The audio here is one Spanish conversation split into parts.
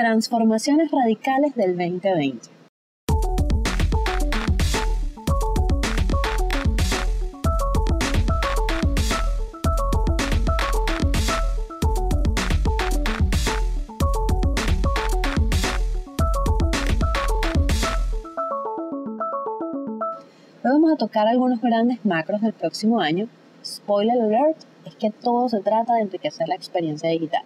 Transformaciones radicales del 2020. Hoy vamos a tocar algunos grandes macros del próximo año. Spoiler alert, es que todo se trata de enriquecer la experiencia digital.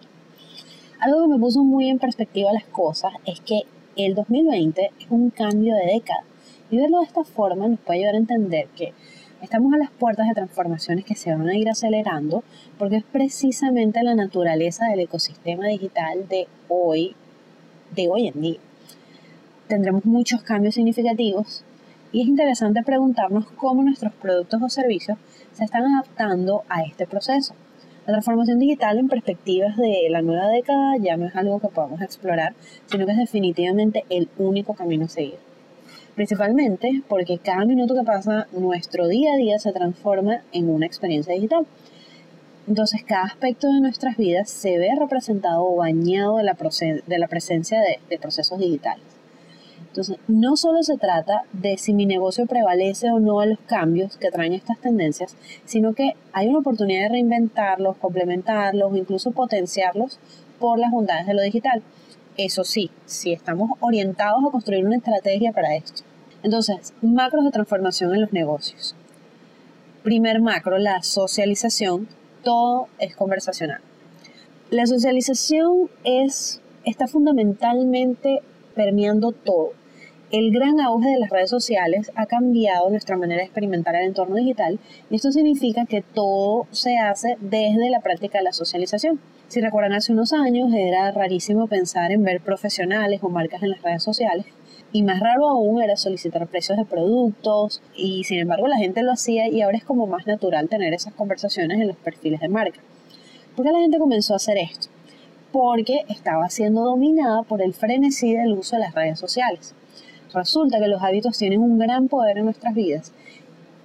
Algo que me puso muy en perspectiva las cosas es que el 2020 es un cambio de década y verlo de esta forma nos puede ayudar a entender que estamos a las puertas de transformaciones que se van a ir acelerando porque es precisamente la naturaleza del ecosistema digital de hoy, de hoy en día. Tendremos muchos cambios significativos y es interesante preguntarnos cómo nuestros productos o servicios se están adaptando a este proceso. La transformación digital en perspectivas de la nueva década ya no es algo que podamos explorar, sino que es definitivamente el único camino a seguir. Principalmente porque cada minuto que pasa, nuestro día a día se transforma en una experiencia digital. Entonces, cada aspecto de nuestras vidas se ve representado o bañado de la, presencia de procesos digitales. Entonces, no solo se trata de si mi negocio prevalece o no a los cambios que traen estas tendencias, sino que hay una oportunidad de reinventarlos, complementarlos incluso potenciarlos por las bondades de lo digital. Eso sí, si estamos orientados a construir una estrategia para esto. Entonces, macros de transformación en los negocios. Primer macro, la socialización. Todo es conversacional. La socialización es, está fundamentalmente permeando todo el gran auge de las redes sociales ha cambiado nuestra manera de experimentar el entorno digital y esto significa que todo se hace desde la práctica de la socialización. Si recuerdan hace unos años era rarísimo pensar en ver profesionales o marcas en las redes sociales y más raro aún era solicitar precios de productos y sin embargo la gente lo hacía y ahora es como más natural tener esas conversaciones en los perfiles de marca. ¿Por qué la gente comenzó a hacer esto? Porque estaba siendo dominada por el frenesí del uso de las redes sociales. Resulta que los hábitos tienen un gran poder en nuestras vidas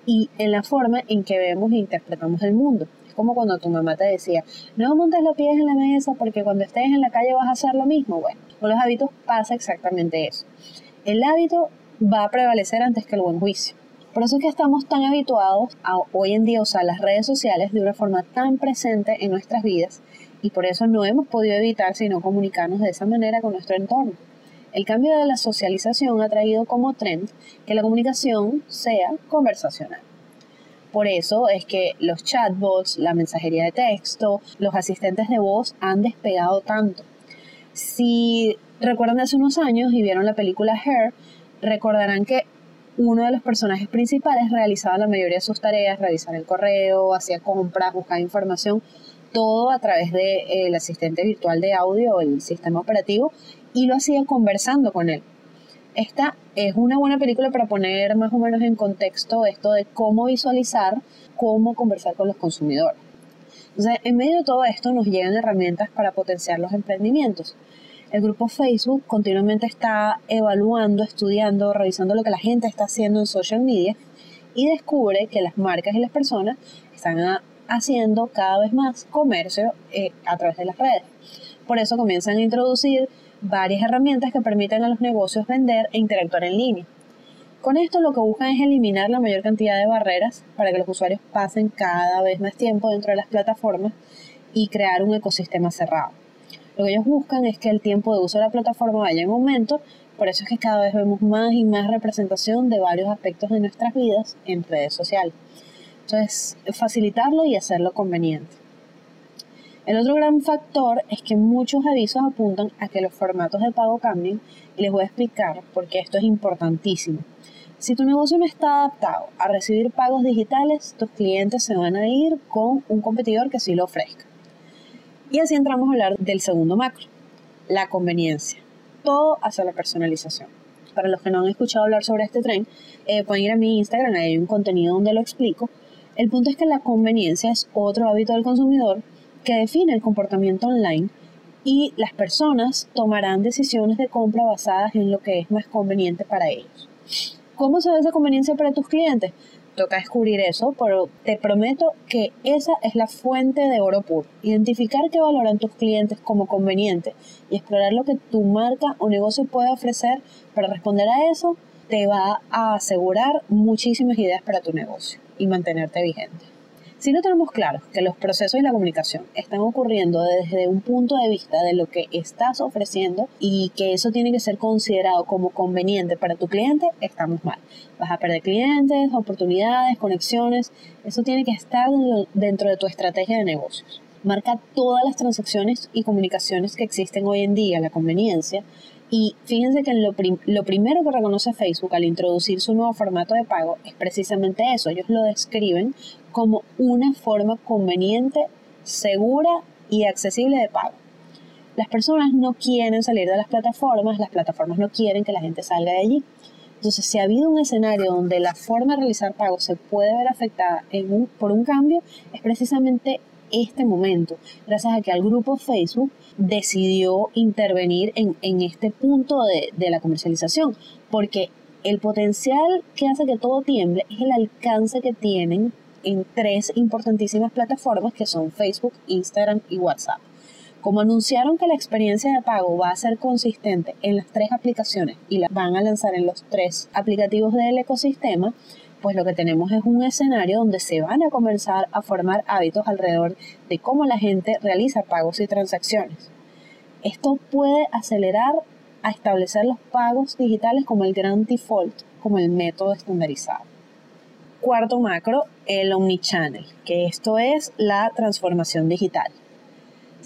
y en la forma en que vemos e interpretamos el mundo. Es como cuando tu mamá te decía, no montes los pies en la mesa porque cuando estés en la calle vas a hacer lo mismo. Bueno, con los hábitos pasa exactamente eso. El hábito va a prevalecer antes que el buen juicio. Por eso es que estamos tan habituados a hoy en día usar las redes sociales de una forma tan presente en nuestras vidas y por eso no hemos podido evitar sino comunicarnos de esa manera con nuestro entorno. El cambio de la socialización ha traído como trend que la comunicación sea conversacional. Por eso es que los chatbots, la mensajería de texto, los asistentes de voz han despegado tanto. Si recuerdan hace unos años y vieron la película Hair, recordarán que uno de los personajes principales realizaba la mayoría de sus tareas, revisar el correo, hacía compras, buscaba información, todo a través del asistente virtual de audio el sistema operativo y lo hacía conversando con él. Esta es una buena película para poner más o menos en contexto esto de cómo visualizar, cómo conversar con los consumidores. Entonces, en medio de todo esto nos llegan herramientas para potenciar los emprendimientos. El grupo Facebook continuamente está evaluando, estudiando, revisando lo que la gente está haciendo en social media y descubre que las marcas y las personas están haciendo cada vez más comercio eh, a través de las redes. Por eso comienzan a introducir varias herramientas que permiten a los negocios vender e interactuar en línea. Con esto lo que buscan es eliminar la mayor cantidad de barreras para que los usuarios pasen cada vez más tiempo dentro de las plataformas y crear un ecosistema cerrado. Lo que ellos buscan es que el tiempo de uso de la plataforma vaya en aumento, por eso es que cada vez vemos más y más representación de varios aspectos de nuestras vidas en redes sociales. Entonces, facilitarlo y hacerlo conveniente. El otro gran factor es que muchos avisos apuntan a que los formatos de pago cambien y les voy a explicar por qué esto es importantísimo. Si tu negocio no está adaptado a recibir pagos digitales, tus clientes se van a ir con un competidor que sí lo ofrezca. Y así entramos a hablar del segundo macro, la conveniencia. Todo hacia la personalización. Para los que no han escuchado hablar sobre este tren, eh, pueden ir a mi Instagram, ahí hay un contenido donde lo explico. El punto es que la conveniencia es otro hábito del consumidor que define el comportamiento online y las personas tomarán decisiones de compra basadas en lo que es más conveniente para ellos. ¿Cómo se ve esa conveniencia para tus clientes? toca descubrir eso, pero te prometo que esa es la fuente de oro puro. Identificar qué valoran tus clientes como conveniente y explorar lo que tu marca o negocio puede ofrecer para responder a eso te va a asegurar muchísimas ideas para tu negocio y mantenerte vigente. Si no tenemos claro que los procesos y la comunicación están ocurriendo desde un punto de vista de lo que estás ofreciendo y que eso tiene que ser considerado como conveniente para tu cliente, estamos mal. Vas a perder clientes, oportunidades, conexiones. Eso tiene que estar dentro de tu estrategia de negocios. Marca todas las transacciones y comunicaciones que existen hoy en día, la conveniencia, y fíjense que lo, lo, primero que reconoce Facebook al introducir su nuevo formato de pago es precisamente eso. Ellos lo describen como una forma conveniente, segura y accesible de pago. Las personas no quieren salir de las plataformas, las plataformas no quieren que la gente salga de allí. Entonces, si ha habido un escenario donde la forma de realizar pagos se puede ver afectada por un cambio, es precisamente este momento, gracias a que el grupo Facebook decidió intervenir en, este punto de, de la comercialización, porque el potencial que hace que todo tiemble es el alcance que tienen en tres importantísimas plataformas que son Facebook, Instagram y WhatsApp. Como anunciaron que la experiencia de pago va a ser consistente en las tres aplicaciones y la van a lanzar en los tres aplicativos del ecosistema, pues lo que tenemos es un escenario donde se van a comenzar a formar hábitos alrededor de cómo la gente realiza pagos y transacciones. Esto puede acelerar a establecer los pagos digitales como el gran default, como el método estandarizado. Cuarto macro, el omnichannel, que esto es la transformación digital.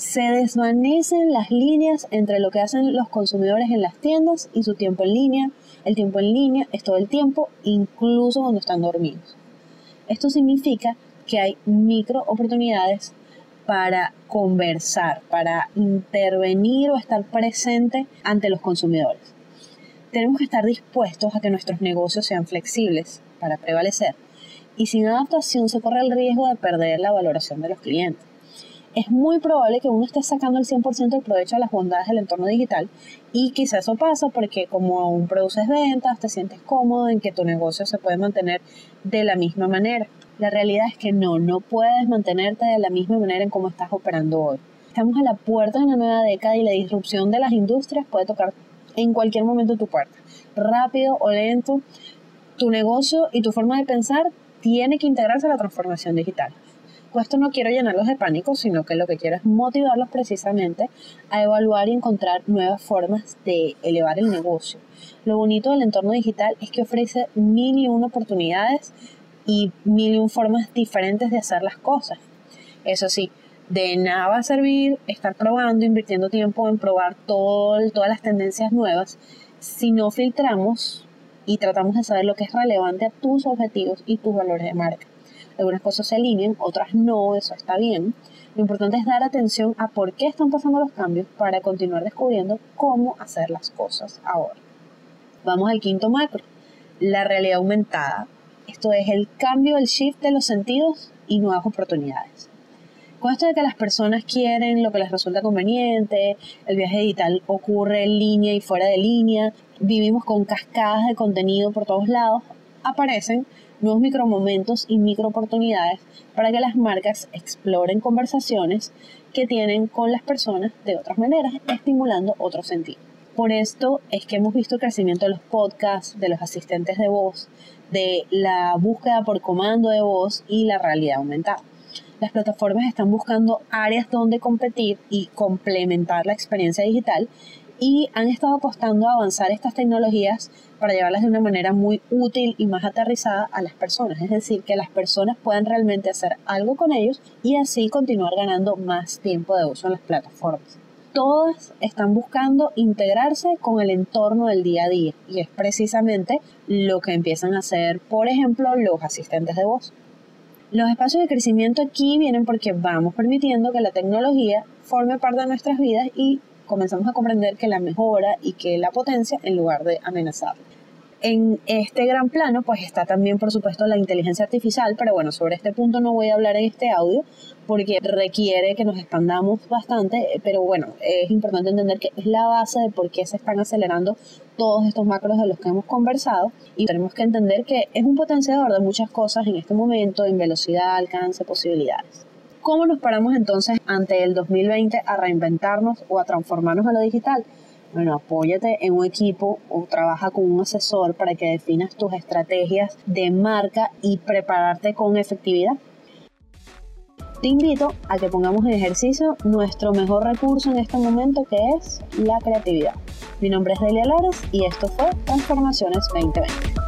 Se desvanecen las líneas entre lo que hacen los consumidores en las tiendas y su tiempo en línea. El tiempo en línea es todo el tiempo, incluso cuando están dormidos. Esto significa que hay micro oportunidades para conversar, para intervenir o estar presente ante los consumidores. Tenemos que estar dispuestos a que nuestros negocios sean flexibles para prevalecer y sin adaptación se corre el riesgo de perder la valoración de los clientes. Es muy probable que uno esté sacando el 100% del provecho a las bondades del entorno digital y quizás eso pasa porque como aún produces ventas, te sientes cómodo en que tu negocio se puede mantener de la misma manera. La realidad es que no, no puedes mantenerte de la misma manera en cómo estás operando hoy. Estamos a la puerta de una nueva década y la disrupción de las industrias puede tocar en cualquier momento tu puerta. Rápido o lento, tu negocio y tu forma de pensar tiene que integrarse a la transformación digital. Con esto no quiero llenarlos de pánico, sino que lo que quiero es motivarlos precisamente a evaluar y encontrar nuevas formas de elevar el negocio. Lo bonito del entorno digital es que ofrece mil y una oportunidades y mil y un formas diferentes de hacer las cosas. Eso sí, de nada va a servir estar probando, invirtiendo tiempo en probar todo, todas las tendencias nuevas si no filtramos y tratamos de saber lo que es relevante a tus objetivos y tus valores de marca. Algunas cosas se alinean, otras no, eso está bien. Lo importante es dar atención a por qué están pasando los cambios para continuar descubriendo cómo hacer las cosas ahora. Vamos al quinto macro, la realidad aumentada. Esto es el cambio, el shift de los sentidos y nuevas oportunidades. Con esto de que las personas quieren lo que les resulta conveniente, el viaje digital ocurre en línea y fuera de línea, vivimos con cascadas de contenido por todos lados, aparecen nuevos micromomentos y microoportunidades para que las marcas exploren conversaciones que tienen con las personas de otras maneras, estimulando otro sentido. Por esto es que hemos visto el crecimiento de los podcasts, de los asistentes de voz, de la búsqueda por comando de voz y la realidad aumentada. Las plataformas están buscando áreas donde competir y complementar la experiencia digital y han estado apostando a avanzar estas tecnologías para llevarlas de una manera muy útil y más aterrizada a las personas, es decir, que las personas puedan realmente hacer algo con ellos y así continuar ganando más tiempo de uso en las plataformas. Todas están buscando integrarse con el entorno del día a día y es precisamente lo que empiezan a hacer, por ejemplo, los asistentes de voz. Los espacios de crecimiento aquí vienen porque vamos permitiendo que la tecnología forme parte de nuestras vidas y comenzamos a comprender que la mejora y que la potencia en lugar de amenazar. en este gran plano, pues está también, por supuesto, la inteligencia artificial, pero bueno, sobre este punto no voy a hablar en este audio porque requiere que nos expandamos bastante, pero bueno, es importante entender que es la base de por qué se están acelerando todos estos macros de los que hemos conversado y tenemos que entender que es un potenciador de muchas cosas en este momento, en velocidad, alcance, posibilidades. ¿Cómo nos paramos entonces ante el 2020 a reinventarnos o a transformarnos a lo digital? Bueno, apóyate en un equipo o trabaja con un asesor para que definas tus estrategias de marca y prepararte con efectividad. Te invito a que pongamos en ejercicio nuestro mejor recurso en este momento que es la creatividad. Mi nombre es Delia Lares y esto fue Transformaciones 2020.